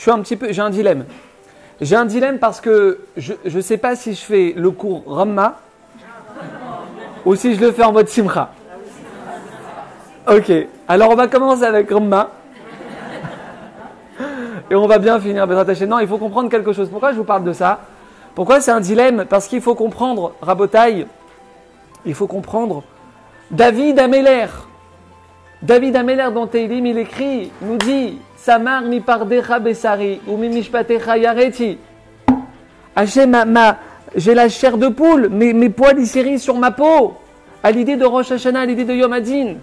je suis un petit peu, j'ai un dilemme. J'ai un dilemme parce que je ne sais pas si je fais le cours Ramma ou si je le fais en mode Simcha. Ok, alors on va commencer avec Ramma. Et on va bien finir Non, il faut comprendre quelque chose. Pourquoi je vous parle de ça? Pourquoi c'est un dilemme? Parce qu'il faut comprendre, Rabotaille, il faut comprendre David Améler. David Améler dans Teilim, il écrit, nous dit Samar mi pardecha besari ou mi mishpatecha yareti. Hachem, ma, j'ai la chair de poule, mes, mes poils ils sur ma peau. À l'idée de Rosh Hashanah, à l'idée de Yom Adin.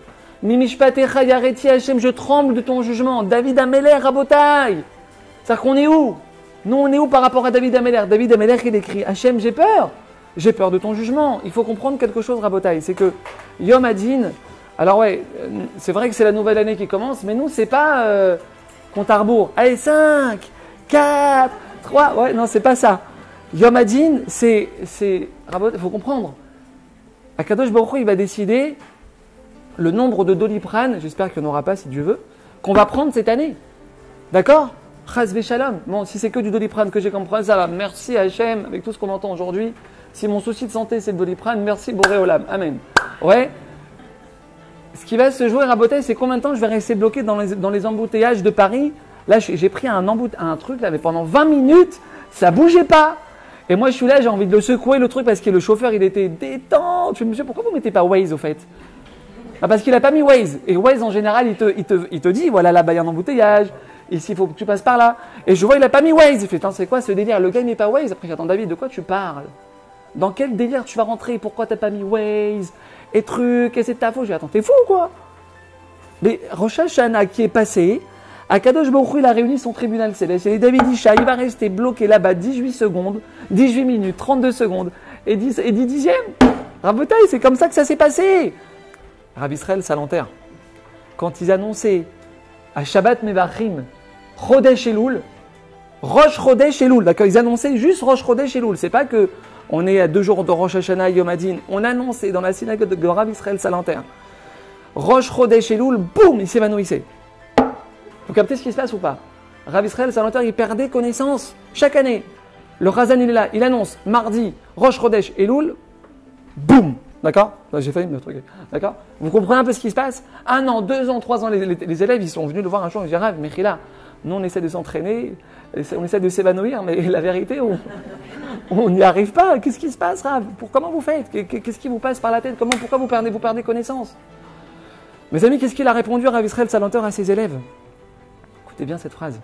Mi mishpatecha yareti Hachem, je tremble de ton jugement. David Améler, Rabotaille. C'est-à-dire qu'on est où? Nous, on est où par rapport à David Améler David Améler, il écrit Hachem, j'ai peur. J'ai peur de ton jugement. Il faut comprendre quelque chose, Rabotaille. C'est que Yom Adin, alors ouais, euh, c'est vrai que c'est la nouvelle année qui commence, mais nous, c'est pas euh, compte à rebours. Allez, 5, 4, 3. Ouais, non, c'est pas ça. Yom Adin, c'est. Il faut comprendre. Akadosh Baruch il va décider le nombre de doliprane, j'espère qu'il n'y en aura pas si Dieu veut, qu'on va prendre cette année. D'accord? Chaz shalom. Bon, si c'est que du doliprane que j'ai compris, ça va. Merci Hachem, avec tout ce qu'on entend aujourd'hui. Si mon souci de santé c'est le doliprane, merci Boré Olam. Amen. Ouais? Ce qui va se jouer à Botaï, c'est combien de temps je vais rester bloqué dans les, embouteillages de Paris. Là, j'ai pris un, un truc, là, mais pendant 20 minutes, ça bougeait pas. Et moi, je suis là, j'ai envie de le secouer, le truc, parce que le chauffeur, il était détente. Je me monsieur, pourquoi vous mettez pas Waze, au fait? Ah, Parce qu'il n'a pas mis Waze. Et Waze, en général, il te, il dit, voilà, là-bas, il y a un embouteillage ici il faut que tu passes par là. Et je vois, il n'a pas mis Waze. Il fait, c'est quoi ce délire? Le gars, il met pas Waze. Après, j'attends David, de quoi tu parles? Dans quel délire tu vas rentrer? Pourquoi t'as pas mis Waze Et truc, et c'est ta faute. Je dis, attends, t'es fou ou quoi? Mais Rosh qui est passé, Akadosh Baruch il a réuni son tribunal céleste. Et David Isha, il va rester bloqué là-bas 18 secondes, 18 minutes, 32 secondes et 10, et 10 dixièmes. C'est comme ça que ça s'est passé. Rav Israël Salanter, quand ils annonçaient à Shabbat Mevachim, Chodesh Elul, Roche Chodesh Elul. D'accord Ils annonçaient juste Roche Chodesh Elul. C'est pas que on est à deux jours de Rosh Hashanah Yom Adin. On annonçait dans la synagogue de Rav Israël Salanter. Roche Chodesh Elul, boum, il s'évanouissait. Vous captez ce qui se passe ou pas? Rav Israël Salanter, il perdait connaissance chaque année. Le Razan, il est là, il annonce mardi, Roche Chodesh Elul, boum, D'accord? J'ai failli me truquer. D'accord? Vous comprenez un peu ce qui se passe? Un an, deux ans, trois ans, les, élèves, ils sont venus le voir un jour, ils disent Rav, là, nous, on essaie de s'entraîner, on essaie de s'évanouir, mais la vérité, on n'y arrive pas. Qu'est-ce qui se passe, Pour, Comment vous faites? Qu'est-ce qui vous passe par la tête? Comment, Pourquoi vous perdez, vous perdez connaissance? Mes amis, qu'est-ce qu'il a répondu Rav Israël Salanter à ses élèves? Écoutez bien cette phrase.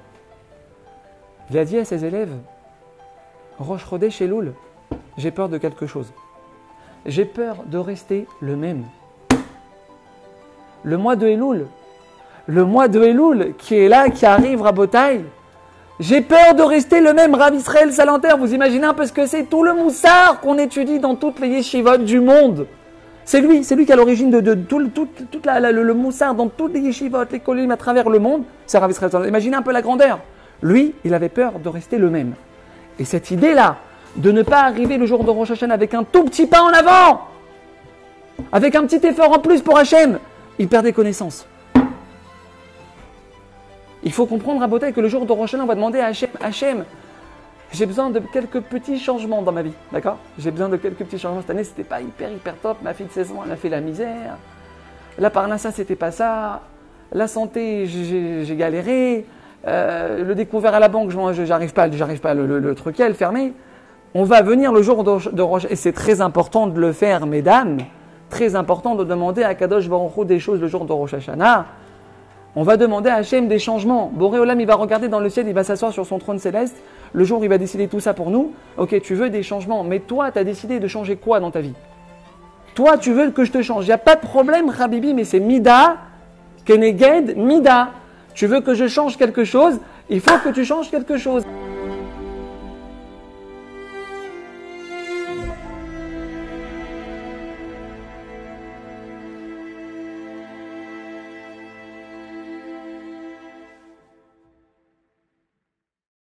Il a dit à ses élèves Roche Rodé chez Loul, j'ai peur de quelque chose j'ai peur de rester le même. Le mois de Elul, le mois de Elul qui est là, qui arrive à Botaï, j'ai peur de rester le même Rav Israël Salanter. Vous imaginez un peu ce que c'est? Tout le moussard qu'on étudie dans toutes les yeshivot du monde. C'est lui, c'est lui qui est à l'origine de, tout, le, moussard dans toutes les yeshivot, les collines à travers le monde. C'est Rav Israël Salanter. Imaginez un peu la grandeur. Lui, il avait peur de rester le même. Et cette idée-là, de ne pas arriver le jour de Rosh Hashanah avec un tout petit pas en avant, avec un petit effort en plus pour Hachem, il perdait connaissance. Il faut comprendre à Botaï que le jour de Hashanah, on va demander à Hachem, Hachem, j'ai besoin de quelques petits changements dans ma vie, d'accord? J'ai besoin de quelques petits changements. Cette année, c'était pas hyper, hyper top. Ma fille de 16 ans, elle a fait la misère. Là, par là, ça, c'était pas ça. La santé, j'ai galéré. Euh, le découvert à la banque, j'arrive pas, j'arrive pas, le, le, le truc est fermé. On va venir le jour de, Rosh et c'est très important de le faire, mesdames, très important de demander à Kadosh Baruch des choses le jour de Rosh. On va demander à Hachem des changements. Boré Olam, il va regarder dans le ciel, il va s'asseoir sur son trône céleste. Le jour où il va décider tout ça pour nous. Ok, tu veux des changements, mais toi, tu as décidé de changer quoi dans ta vie? Toi, tu veux que je te change. Il n'y a pas de problème, Rabibi, mais c'est Mida, Keneged, Mida. Tu veux que je change quelque chose, il faut que tu changes quelque chose.